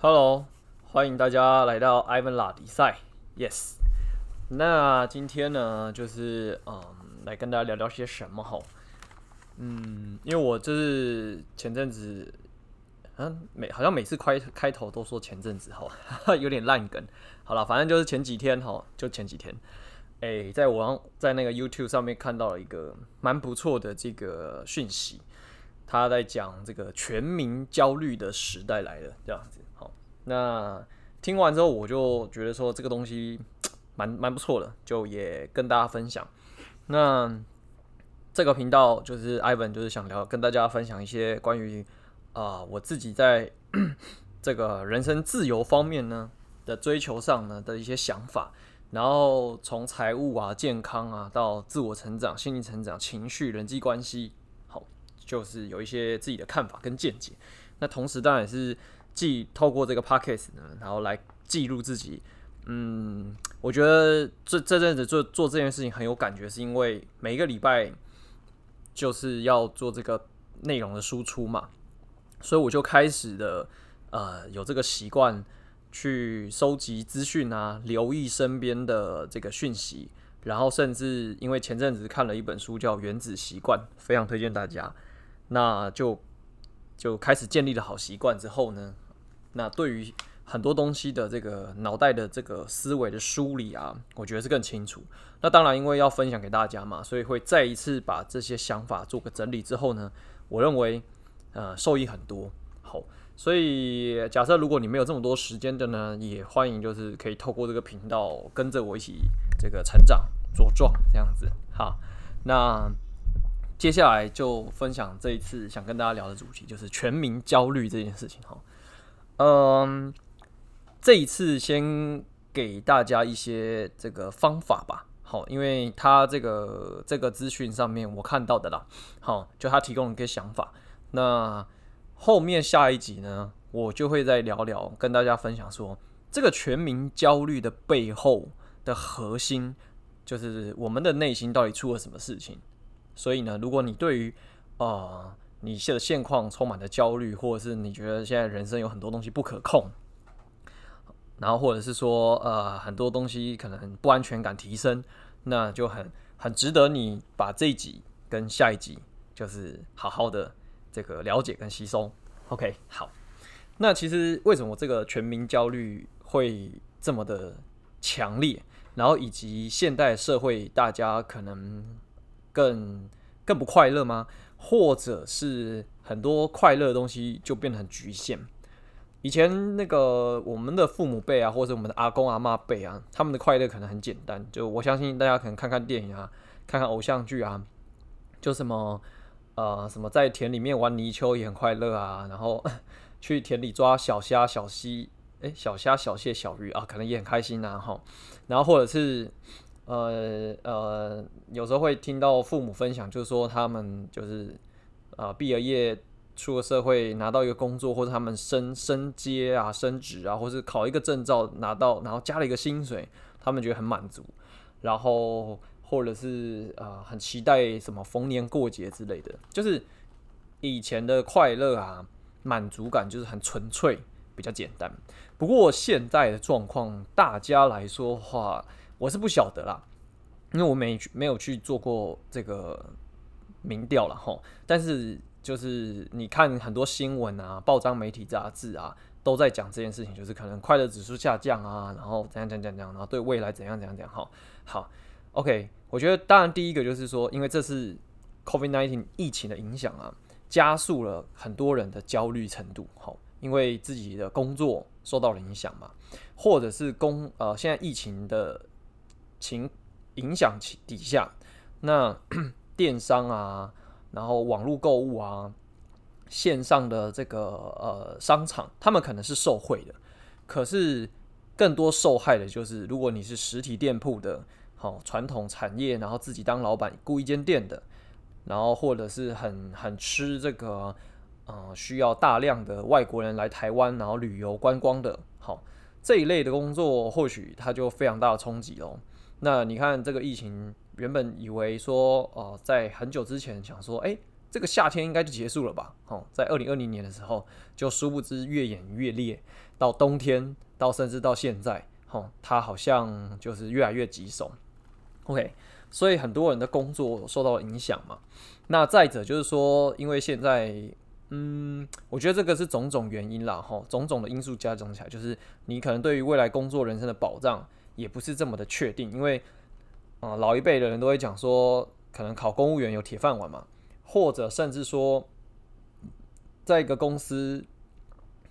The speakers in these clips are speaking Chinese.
Hello，欢迎大家来到 Ivan 拉迪赛。Yes，那今天呢，就是嗯，来跟大家聊聊些什么哈。嗯，因为我就是前阵子，嗯，每好像每次开开头都说前阵子哈，有点烂梗。好了，反正就是前几天哈，就前几天，哎、欸，在网在那个 YouTube 上面看到了一个蛮不错的这个讯息，他在讲这个全民焦虑的时代来了，这样子。那听完之后，我就觉得说这个东西 蛮蛮不错的，就也跟大家分享。那这个频道就是 Ivan，就是想聊跟大家分享一些关于啊、我自己在 这个人生自由方面呢的追求上呢的一些想法，然后从财务啊、健康啊到自我成长、心灵成长、情绪、人际关系，好，就是有一些自己的看法跟见解。那同时当然也是。记透过这个 pockets 呢，然后来记录自己。嗯，我觉得这这阵子做做这件事情很有感觉，是因为每一个礼拜就是要做这个内容的输出嘛，所以我就开始的呃有这个习惯去收集资讯啊，留意身边的这个讯息，然后甚至因为前阵子看了一本书叫《原子习惯》，非常推荐大家，那就就开始建立了好习惯之后呢。那对于很多东西的这个脑袋的这个思维的梳理啊，我觉得是更清楚。那当然，因为要分享给大家嘛，所以会再一次把这些想法做个整理之后呢，我认为呃受益很多。好，所以假设如果你没有这么多时间的呢，也欢迎就是可以透过这个频道跟着我一起这个成长茁壮这样子。好，那接下来就分享这一次想跟大家聊的主题，就是全民焦虑这件事情。哈。嗯，这一次先给大家一些这个方法吧。好，因为他这个这个资讯上面我看到的啦，好，就他提供了一个想法。那后面下一集呢，我就会再聊聊，跟大家分享说，这个全民焦虑的背后的核心，就是我们的内心到底出了什么事情。所以呢，如果你对于啊。你现的现况充满了焦虑，或者是你觉得现在人生有很多东西不可控，然后或者是说呃很多东西可能不安全感提升，那就很很值得你把这一集跟下一集就是好好的这个了解跟吸收。OK，好，那其实为什么这个全民焦虑会这么的强烈，然后以及现代社会大家可能更更不快乐吗？或者是很多快乐的东西就变得很局限。以前那个我们的父母辈啊，或者我们的阿公阿嬷辈啊，他们的快乐可能很简单。就我相信大家可能看看电影啊，看看偶像剧啊，就什么呃什么在田里面玩泥鳅也很快乐啊，然后 去田里抓小虾小溪，诶，小虾小蟹小鱼啊，可能也很开心啊哈。然后或者是。呃呃，有时候会听到父母分享，就是说他们就是呃毕了业出了社会，拿到一个工作，或者他们升升阶啊、升职啊，或是考一个证照拿到，然后加了一个薪水，他们觉得很满足。然后或者是呃很期待什么逢年过节之类的，就是以前的快乐啊、满足感就是很纯粹、比较简单。不过现在的状况，大家来说话。我是不晓得啦，因为我没没有去做过这个民调了哈。但是就是你看很多新闻啊、报章、媒体、杂志啊，都在讲这件事情，就是可能快乐指数下降啊，然后怎样怎样怎样，然后对未来怎样怎样怎样。好，好，OK。我觉得当然第一个就是说，因为这是 COVID-19 疫情的影响啊，加速了很多人的焦虑程度。好，因为自己的工作受到了影响嘛，或者是工呃现在疫情的。情影响底下，那 电商啊，然后网络购物啊，线上的这个呃商场，他们可能是受惠的，可是更多受害的就是，如果你是实体店铺的，好传统产业，然后自己当老板雇一间店的，然后或者是很很吃这个呃需要大量的外国人来台湾，然后旅游观光的，好这一类的工作，或许它就非常大的冲击咯。那你看这个疫情，原本以为说，哦、呃，在很久之前想说，哎、这个夏天应该就结束了吧？哦，在二零二零年的时候，就殊不知越演越烈，到冬天，到甚至到现在，哦，它好像就是越来越棘手。OK，所以很多人的工作受到影响嘛。那再者就是说，因为现在，嗯，我觉得这个是种种原因啦，吼，种种的因素加总起来，就是你可能对于未来工作人生的保障也不是这么的确定，因为，啊、老一辈的人都会讲说，可能考公务员有铁饭碗嘛。或者甚至说，在一个公司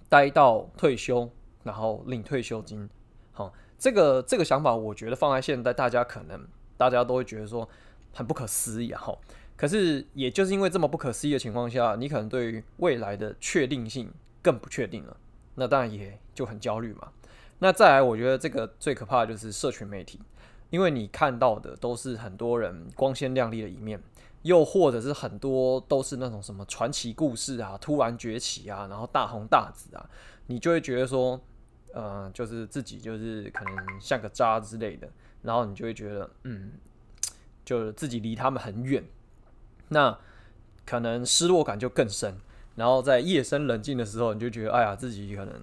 待到退休，然后领退休金，好，这个这个想法，我觉得放在现在，大家可能大家都会觉得说很不可思议啊，哈。可是也就是因为这么不可思议的情况下，你可能对于未来的确定性更不确定了，那当然也就很焦虑嘛。那再来，我觉得这个最可怕的就是社群媒体，因为你看到的都是很多人光鲜亮丽的一面。又或者是很多都是那种什么传奇故事啊，突然崛起啊，然后大红大紫啊，你就会觉得说，呃，就是自己就是可能像个渣之类的，然后你就会觉得，嗯，就是自己离他们很远，那可能失落感就更深。然后在夜深人静的时候，你就觉得，哎呀，自己可能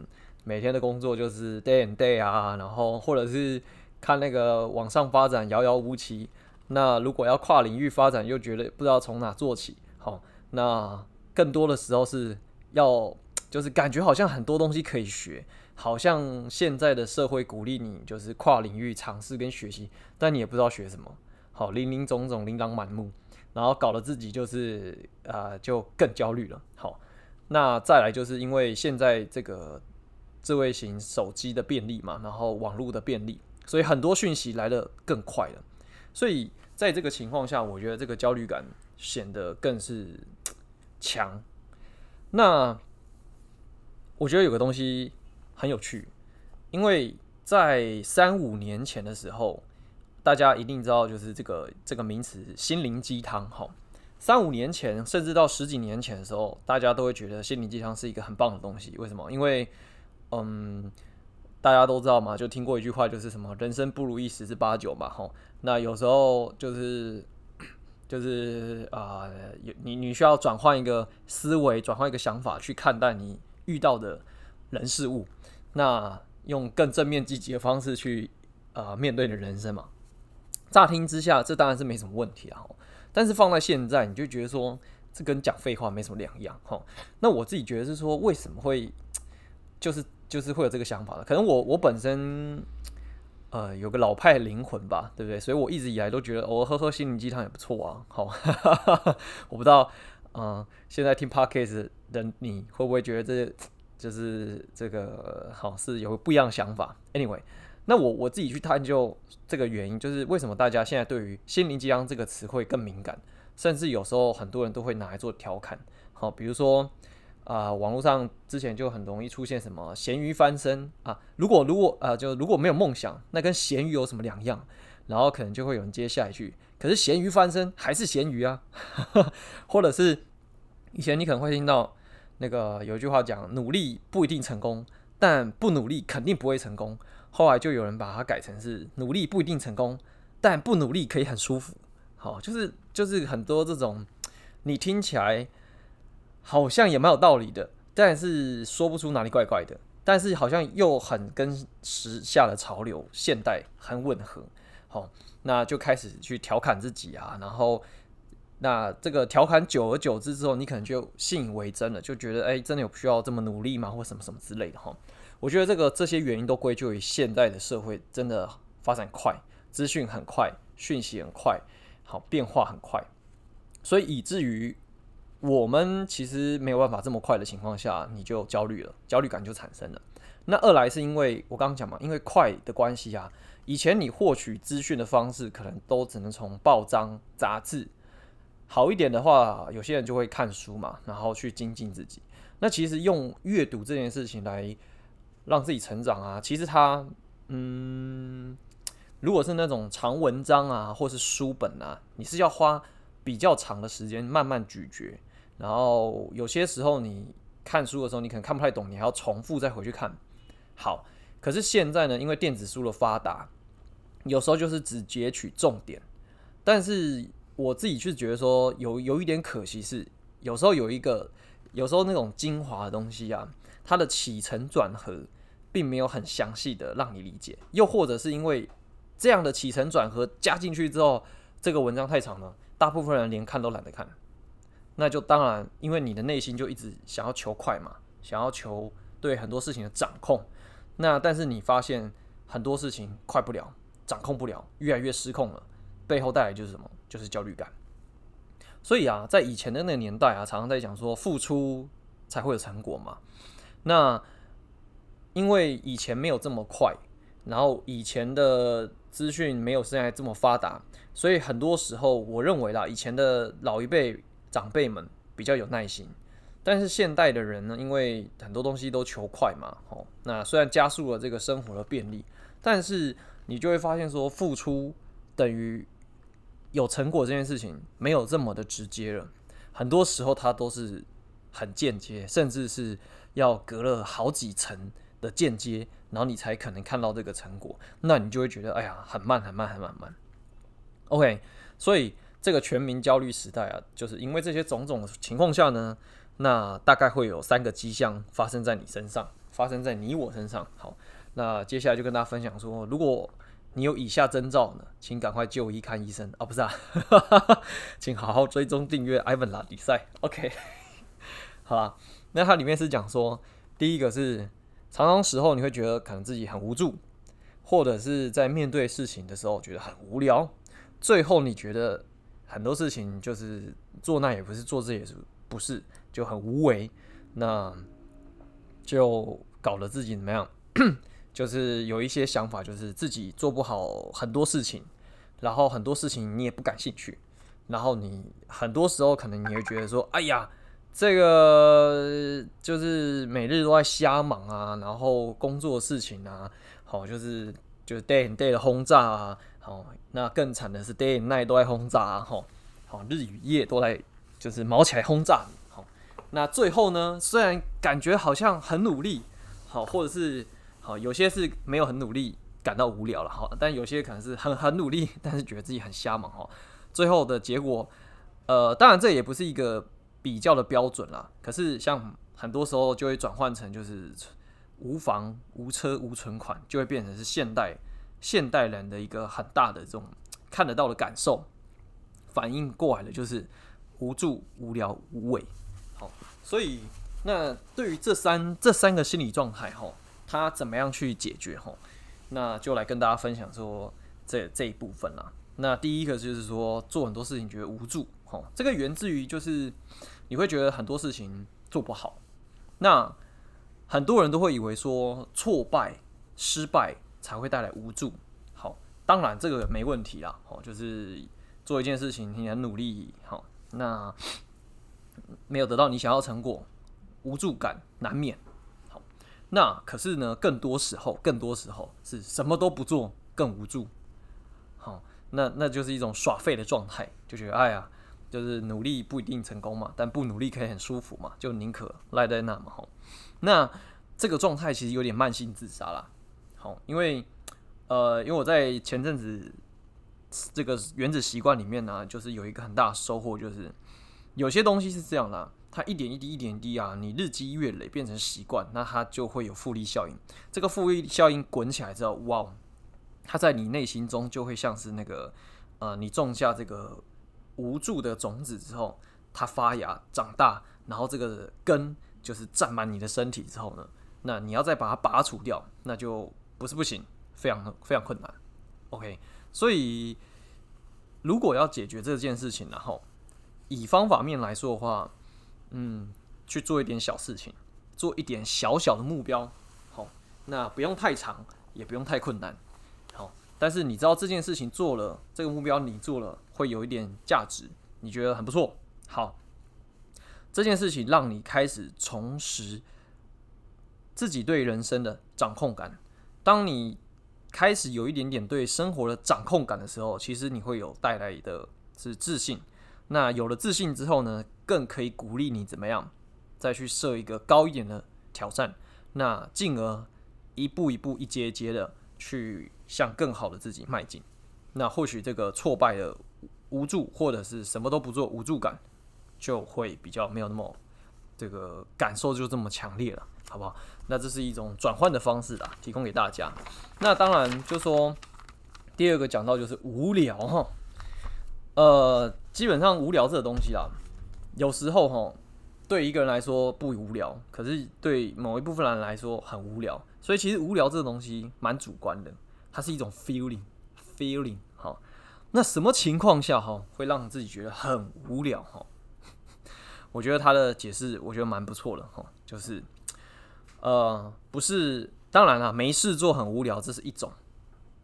每天的工作就是 day and day 啊，然后或者是看那个往上发展遥遥无期。那如果要跨领域发展，又觉得不知道从哪做起。好，那更多的时候是要，就是感觉好像很多东西可以学，好像现在的社会鼓励你就是跨领域尝试跟学习，但你也不知道学什么。好，林林总总，琳琅满目，然后搞得自己就是呃，就更焦虑了。好，那再来就是因为现在这个智慧型手机的便利嘛，然后网络的便利，所以很多讯息来得更快了。所以在这个情况下，我觉得这个焦虑感显得更是强。那我觉得有个东西很有趣，因为在三五年前的时候，大家一定知道，就是这个这个名词“心灵鸡汤”哈。三五年前，甚至到十几年前的时候，大家都会觉得心灵鸡汤是一个很棒的东西。为什么？因为嗯。大家都知道嘛，就听过一句话，就是什么“人生不如意十之八九”嘛，吼。那有时候就是 就是啊、呃，你你需要转换一个思维，转换一个想法去看待你遇到的人事物，那用更正面积极的方式去啊、呃、面对你的人生嘛。乍听之下，这当然是没什么问题啊，但是放在现在，你就觉得说这跟讲废话没什么两样，吼。那我自己觉得是说，为什么会就是。就是会有这个想法的，可能我我本身，呃，有个老派灵魂吧，对不对？所以我一直以来都觉得，我、哦、喝喝心灵鸡汤也不错啊。好，我不知道，嗯、现在听 Podcast 的你会不会觉得这就是这个好是有不一样的想法？Anyway，那我我自己去探究这个原因，就是为什么大家现在对于心灵鸡汤这个词汇更敏感，甚至有时候很多人都会拿来做调侃。好，比如说。啊、呃，网络上之前就很容易出现什么咸鱼翻身啊，如果如果呃，就如果没有梦想，那跟咸鱼有什么两样？然后可能就会有人接下一句，可是咸鱼翻身还是咸鱼啊，或者是以前你可能会听到那个有一句话讲，努力不一定成功，但不努力肯定不会成功。后来就有人把它改成是努力不一定成功，但不努力可以很舒服。好，就是就是很多这种你听起来。好像也蛮有道理的，但是说不出哪里怪怪的，但是好像又很跟时下的潮流、现代很吻合。好，那就开始去调侃自己啊，然后那这个调侃久而久之之后，你可能就信以为真了，就觉得哎，真的有需要这么努力吗？或什么什么之类的哈。我觉得这个这些原因都归咎于现代的社会真的发展快，资讯很快，讯息很快，好，变化很快，所以以至于。我们其实没有办法这么快的情况下，你就焦虑了，焦虑感就产生了。那二来是因为我刚刚讲嘛，因为快的关系啊，以前你获取资讯的方式可能都只能从报章、杂志，好一点的话，有些人就会看书嘛，然后去精进自己。那其实用阅读这件事情来让自己成长啊，其实它，嗯，如果是那种长文章啊，或是书本啊，你是要花比较长的时间慢慢咀嚼。然后有些时候你看书的时候，你可能看不太懂，你还要重复再回去看。好，可是现在呢，因为电子书的发达，有时候就是只截取重点。但是我自己是觉得说有有一点可惜是，有时候有一个，有时候那种精华的东西啊，它的起承转合并没有很详细的让你理解，又或者是因为这样的起承转合加进去之后，这个文章太长了，大部分人连看都懒得看，那就当然，因为你的内心就一直想要求快嘛，想要求对很多事情的掌控，那但是你发现很多事情快不了，掌控不了，越来越失控了，背后带来就是什么？就是焦虑感。所以啊，在以前的那个年代啊，常常在讲说付出才会有成果嘛。那因为以前没有这么快，然后以前的资讯没有现在这么发达，所以很多时候我认为啦，以前的老一辈长辈们比较有耐心。但是现代的人呢，因为很多东西都求快嘛，哦，那虽然加速了这个生活的便利，但是你就会发现说，付出等于。有成果这件事情没有这么的直接了，很多时候它都是很间接，甚至是要隔了好几层的间接，然后你才可能看到这个成果，那你就会觉得哎呀，很慢很慢很慢很慢。OK，所以这个全民焦虑时代啊，就是因为这些种种情况下呢，那大概会有三个迹象发生在你身上，发生在你我身上。好，那接下来就跟大家分享说，如果你有以下征兆呢，请赶快就医看医生啊、不是啊，请好好追踪订阅 Ivan 拉比赛。OK，好啦，那它里面是讲说，第一个是常常时候你会觉得可能自己很无助，或者是在面对事情的时候觉得很无聊，最后你觉得很多事情就是做那也不是，做这也是不是，就很无为，那就搞得自己怎么样？就是有一些想法，就是自己做不好很多事情，然后很多事情你也不感兴趣，然后你很多时候可能你会觉得说，哎呀，这个就是每日都在瞎忙啊，然后工作事情啊，好，就是就是 day and day 的轰炸啊，好，那更惨的是 day and night 都在轰炸啊，好，日与夜都在就是毛起来轰炸，好，那最后呢，虽然感觉好像很努力，好，或者是。好，有些是没有很努力，感到无聊了，好，但有些可能是很很努力，但是觉得自己很瞎忙，哈，最后的结果，呃，当然这也不是一个比较的标准啦，可是像很多时候就会转换成就是无房、无车、无存款，就会变成是现代现代人的一个很大的这种看得到的感受，反应过来的就是无助、无聊、无畏，好，所以那对于这三这三个心理状态，哈。他怎么样去解决？吼，那就来跟大家分享说这这一部分啦。那第一个就是说做很多事情觉得无助，吼，这个源自于就是你会觉得很多事情做不好。那很多人都会以为说挫败、失败才会带来无助。好，当然这个没问题啦。好，就是做一件事情你很努力，好，那没有得到你想要成果，无助感难免。好那可是呢，更多时候，更多时候是什么都不做更无助。好，那那就是一种耍废的状态，就觉得哎呀，就是努力不一定成功嘛，但不努力可以很舒服嘛，就宁可赖在那嘛。好，那这个状态其实有点慢性自杀啦。好，因为呃，因为我在前阵子这个原子习惯里面呢，就是有一个很大的收获，就是有些东西是这样的。它一点一滴，一点一滴啊，你日积月累变成习惯，那它就会有复利效应。这个复利效应滚起来之后，哇，它在你内心中就会像是那个，呃，你种下这个无助的种子之后，它发芽长大，然后这个根就是占满你的身体之后呢，那你要再把它拔除掉，那就不是不行，非常非常困难。OK，所以如果要解决这件事情，然后以方法面来说的话。嗯，去做一点小事情，做一点小小的目标，好，那不用太长，也不用太困难，好，但是你知道这件事情做了，这个目标你做了会有一点价值，你觉得很不错，好，这件事情让你开始重拾自己对人生的掌控感。当你开始有一点点对生活的掌控感的时候，其实你会有带来的是自信。那有了自信之后呢，更可以鼓励你怎么样，再去设一个高一点的挑战，那进而一步一步、一阶一阶的去向更好的自己迈进。那或许这个挫败的无助，或者是什么都不做无助感，就会比较没有那么这个感受就这么强烈了，好不好？那这是一种转换的方式啦，提供给大家。那当然就说第二个讲到就是无聊哈，呃，基本上无聊这个东西啦，有时候哈对一个人来说不无聊，可是对某一部分人来说很无聊。所以其实无聊这个东西蛮主观的，它是一种 feeling，feeling 哈。那什么情况下哈会让自己觉得很无聊哈？我觉得他的解释我觉得蛮不错的哈，就是。呃，不是，当然了，没事做很无聊，这是一种。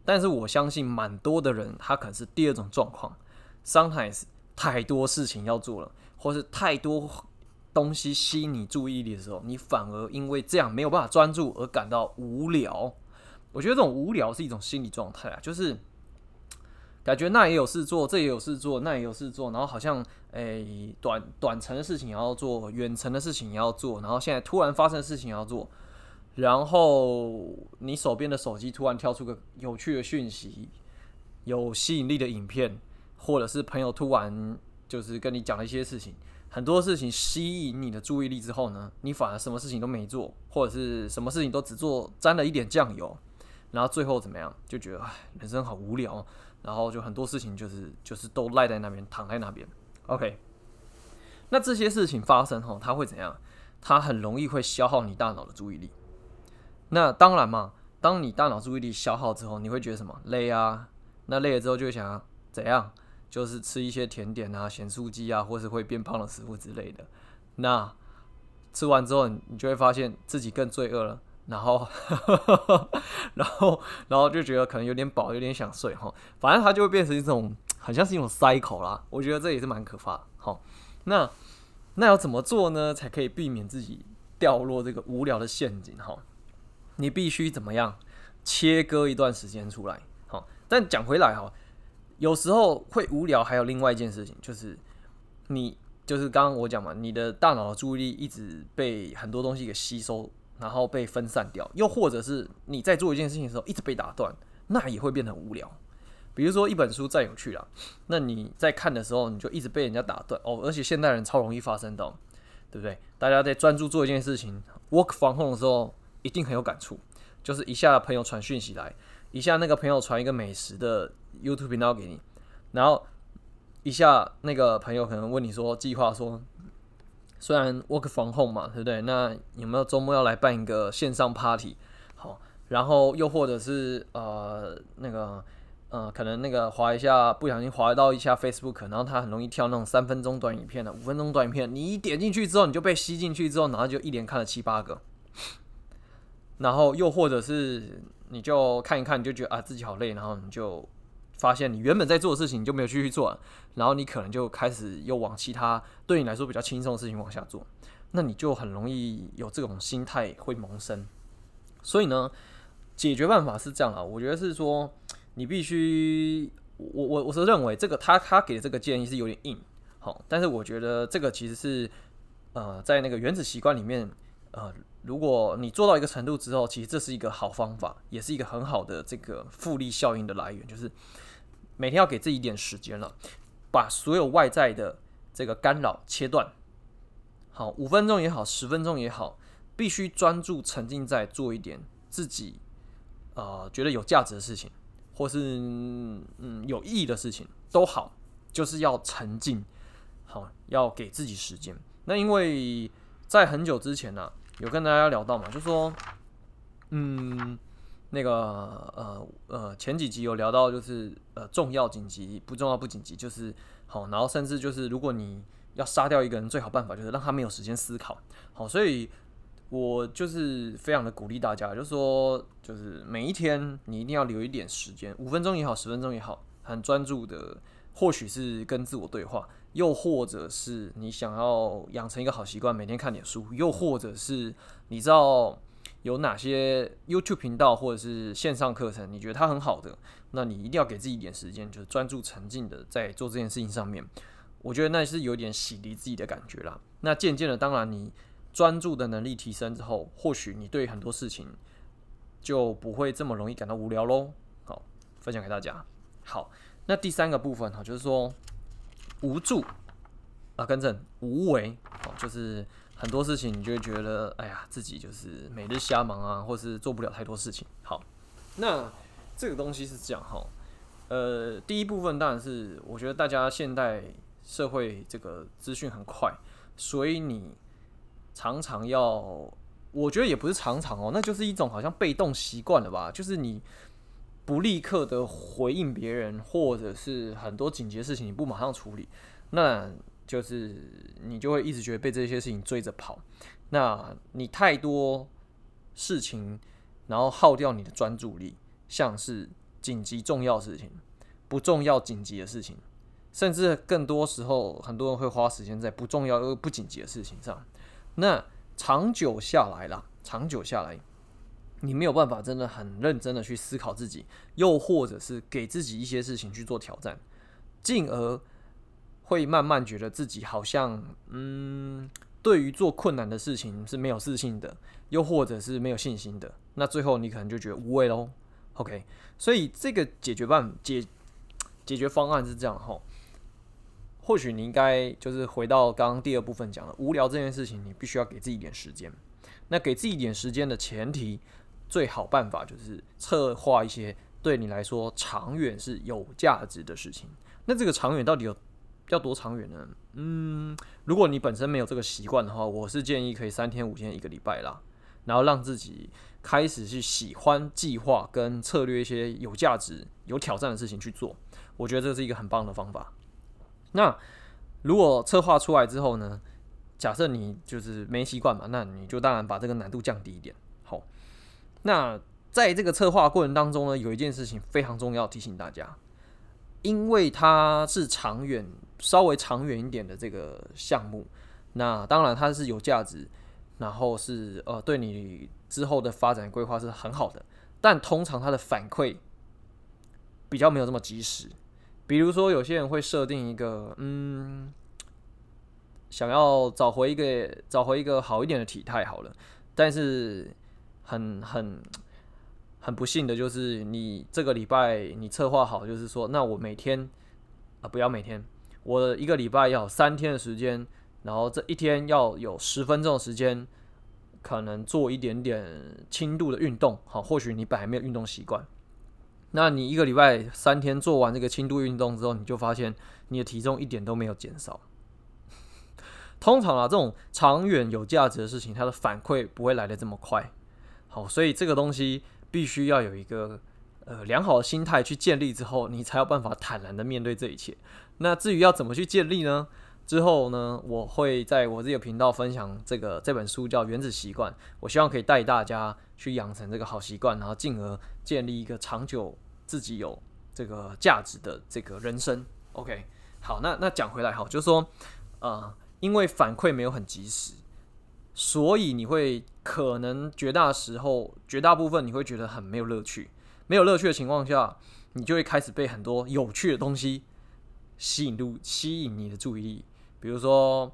但是我相信，蛮多的人他可能是第二种状况。Sometimes 太多事情要做了，或是太多东西吸引你注意力的时候，你反而因为这样没有办法专注而感到无聊。我觉得这种无聊是一种心理状态啊，就是感觉那也有事做，这也有事做，那也有事做，然后好像。诶、短短程的事情也要做，远程的事情也要做，然后现在突然发生的事情也要做，然后你手边的手机突然跳出个有趣的讯息，有吸引力的影片，或者是朋友突然就是跟你讲了一些事情，很多事情吸引你的注意力之后呢，你反而什么事情都没做，或者是什么事情都只做沾了一点酱油，然后最后怎么样，就觉得唉，人生好无聊，然后就很多事情就是就是都赖在那边，躺在那边。OK，那这些事情发生后，它会怎样？它很容易会消耗你大脑的注意力。那当然嘛，当你大脑注意力消耗之后，你会觉得什么？累啊。那累了之后，就会想怎样？就是吃一些甜点啊、咸酥鸡啊，或是会变胖的食物之类的。那吃完之后，你就会发现自己更罪恶了。然后，然后，然后就觉得可能有点饱，有点想睡哈。反正它就会变成一种。好像是一种 cycle 啦，我觉得这也是蛮可怕的。好，那那要怎么做呢？才可以避免自己掉落这个无聊的陷阱？哈，你必须怎么样切割一段时间出来？好，但讲回来哈，有时候会无聊，还有另外一件事情，就是你就是刚刚我讲嘛，你的大脑的注意力一直被很多东西给吸收，然后被分散掉，又或者是你在做一件事情的时候一直被打断，那也会变得无聊。比如说一本书再有趣啦，那你在看的时候，你就一直被人家打断哦，而且现代人超容易发生到，对不对？大家在专注做一件事情，work 防控的时候，一定很有感触。就是一下朋友传讯息来，一下那个朋友传一个美食的 YouTube 频道给你，然后一下那个朋友可能问你说计划说，虽然 work from home 嘛，对不对？那有没有周末要来办一个线上 party？好，然后又或者是呃那个。呃，可能那个滑一下，不小心滑到一下 Facebook，然后它很容易跳那种三分钟短影片的，五分钟短影片，你一点进去之后，你就被吸进去之后，然后就一连看了七八个，然后又或者是你就看一看，你就觉得啊自己好累，然后你就发现你原本在做的事情你就没有继续做了，然后你可能就开始又往其他对你来说比较轻松的事情往下做，那你就很容易有这种心态会萌生。所以呢，解决办法是这样啊，我觉得是说。你必须，我我我是认为这个他他给的这个建议是有点硬，好，但是我觉得这个其实是，呃，在那个原子习惯里面，呃，如果你做到一个程度之后，其实这是一个好方法，也是一个很好的这个复利效应的来源，就是每天要给自己一点时间了，把所有外在的这个干扰切断，好，五分钟也好，十分钟也好，必须专注沉浸在做一点自己，呃，觉得有价值的事情。或是嗯有意义的事情都好，就是要沉浸，好，要给自己时间。那因为在很久之前呢、有跟大家聊到嘛，就说嗯那个呃呃前几集有聊到，就是呃重要紧急不重要不紧急，就是好，然后甚至就是如果你要杀掉一个人，最好办法就是让他没有时间思考。好，所以。我就是非常的鼓励大家，就是说，就是每一天你一定要留一点时间，五分钟也好，十分钟也好，很专注的，或许是跟自我对话，又或者是你想要养成一个好习惯，每天看点书，又或者是你知道有哪些 YouTube 频道或者是线上课程，你觉得它很好的，那你一定要给自己一点时间，就是专注沉浸的在做这件事情上面。我觉得那是有点洗涤自己的感觉啦。那渐渐的，当然你。专注的能力提升之后，或许你对很多事情就不会这么容易感到无聊喽。好，分享给大家。好，那第三个部分哈，就是说无助，啊，更正无为哦，就是很多事情你就会觉得，哎呀，自己就是每日瞎忙啊，或是做不了太多事情。好，那这个东西是这样哈，呃，第一部分当然是我觉得大家现代社会这个资讯很快，所以你常常要，我觉得也不是常常哦，那就是一种好像被动习惯了吧，就是你不立刻的回应别人，或者是很多紧急的事情你不马上处理，那。就是你就会一直觉得被这些事情追着跑，那你太多事情，然后耗掉你的专注力，像是紧急重要事情、不重要紧急的事情，甚至更多时候，很多人会花时间在不重要又不紧急的事情上。那长久下来啦，长久下来，你没有办法真的很认真的去思考自己，又或者是给自己一些事情去做挑战，进而。会慢慢觉得自己好像，嗯，对于做困难的事情是没有自信的，又或者是没有信心的。那最后你可能就觉得无谓喽。OK，所以这个解决办解解决方案是这样吼。或许你应该就是回到刚刚第二部分讲的，无聊这件事情，你必须要给自己一点时间。那给自己一点时间的前提，最好办法就是策划一些对你来说长远是有价值的事情。那这个长远到底有？要多长远呢？嗯，如果你本身没有这个习惯的话，我是建议可以三天五天一个礼拜啦，然后让自己开始去喜欢计划跟策略一些有价值、有挑战的事情去做。我觉得这是一个很棒的方法。那如果策划出来之后呢？假设你就是没习惯嘛，那你就当然把这个难度降低一点。好，那在这个策划过程当中呢，有一件事情非常重要，提醒大家，因为它是长远。稍微长远一点的这个项目，那当然它是有价值，然后是呃对你之后的发展规划是很好的，但通常它的反馈比较没有这么及时。比如说有些人会设定一个嗯，想要找回一个找回一个好一点的体态好了，但是很很很不幸的就是你这个礼拜你策划好就是说，那我每天啊、不要每天。我一个礼拜要三天的时间，然后这一天要有十分钟的时间，可能做一点点轻度的运动。好，或许你本来没有运动习惯，那你一个礼拜三天做完这个轻度运动之后，你就发现你的体重一点都没有减少。通常啊，这种长远有价值的事情，它的反馈不会来得这么快。好，所以这个东西必须要有一个呃良好的心态去建立之后，你才有办法坦然的面对这一切。那至于要怎么去建立呢？之后呢，我会在我这个频道分享这个这本书叫《原子习惯》，我希望可以带大家去养成这个好习惯，然后进而建立一个长久自己有这个价值的这个人生。OK，好，那那讲回来哈，就是说，呃，因为反馈没有很及时，所以你会可能绝大时候、绝大部分你会觉得很没有乐趣。没有乐趣的情况下，你就会开始被很多有趣的东西。吸引度，吸引你的注意力，比如说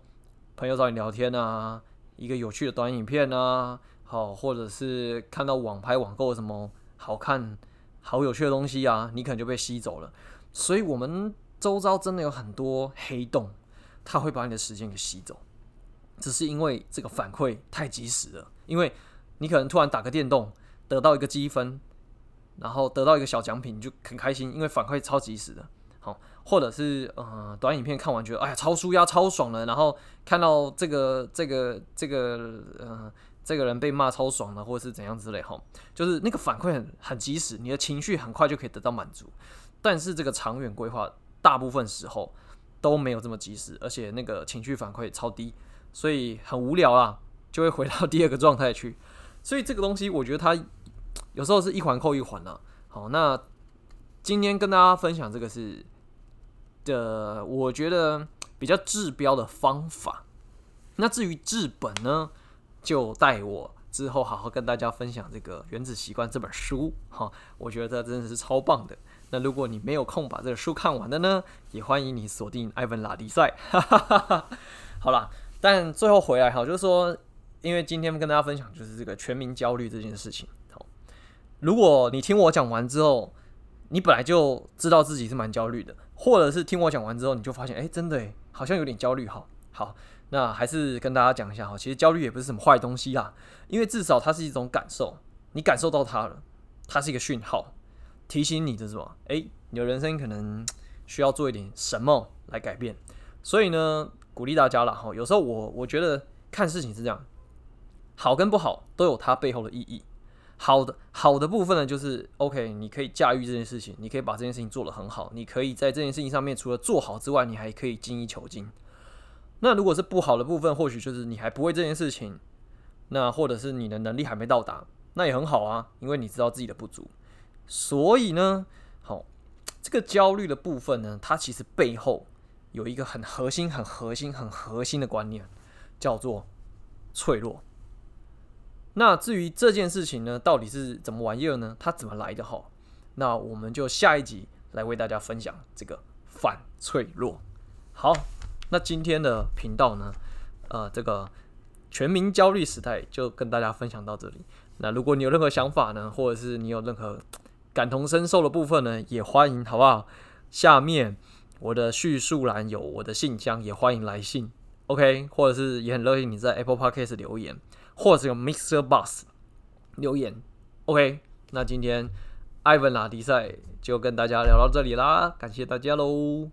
朋友找你聊天啊，一个有趣的短影片啊，好，或者是看到网拍网购什么好看、好有趣的东西啊，你可能就被吸走了。所以，我们周遭真的有很多黑洞，它会把你的时间给吸走，只是因为这个反馈太及时了。因为你可能突然打个电动，得到一个积分，然后得到一个小奖品，你就很开心，因为反馈超及时的。好或者是呃短影片看完觉得哎呀超舒压超爽了，然后看到这个这个这个呃这个人被骂超爽了，或者是怎样之类哈，就是那个反馈很很及时，你的情绪很快就可以得到满足。但是这个长远规划大部分时候都没有这么及时，而且那个情绪反馈超低，所以很无聊啦，就会回到第二个状态去。所以这个东西我觉得它有时候是一环扣一环呢。好，那今天跟大家分享这个是。的，我觉得比较治标的方法。那至于治本呢，就带我之后好好跟大家分享这个《原子习惯》这本书哈。我觉得真的是超棒的。那如果你没有空把这个书看完的呢，也欢迎你锁定艾文拉迪赛。好啦，但最后回来哈，就是说，因为今天跟大家分享就是这个全民焦虑这件事情。好，如果你听我讲完之后，你本来就知道自己是蛮焦虑的。或者是听我讲完之后，你就发现，哎，真的，好像有点焦虑。好，好，那还是跟大家讲一下哈，其实焦虑也不是什么坏东西啦，因为至少它是一种感受，你感受到它了，它是一个讯号，提醒你的什么？诶，你的人生可能需要做一点什么来改变。所以呢，鼓励大家了哈。有时候我我觉得看事情是这样，好跟不好都有它背后的意义。好的，好的部分呢，就是 OK，你可以驾驭这件事情，你可以把这件事情做得很好，你可以在这件事情上面除了做好之外，你还可以精益求精。那如果是不好的部分，或许就是你还不会这件事情，那或者是你的能力还没到达，那也很好啊，因为你知道自己的不足。所以呢，好，这个焦虑的部分呢，它其实背后有一个很核心、很核心、很核心的观念，叫做脆弱。那至于这件事情呢，到底是怎么玩意儿呢？它怎么来的？哈，那我们就下一集来为大家分享这个反脆弱。好，那今天的频道呢，呃，这个全民焦虑时代就跟大家分享到这里。那如果你有任何想法呢，或者是你有任何感同身受的部分呢，也欢迎，好不好？下面我的叙述栏有我的信箱，也欢迎来信。OK，或者是也很乐意你在 Apple Podcast 留言。或者是用 Mixer Bus 留言，OK，那今天艾文拉迪赛就跟大家聊到这里啦，感谢大家喽。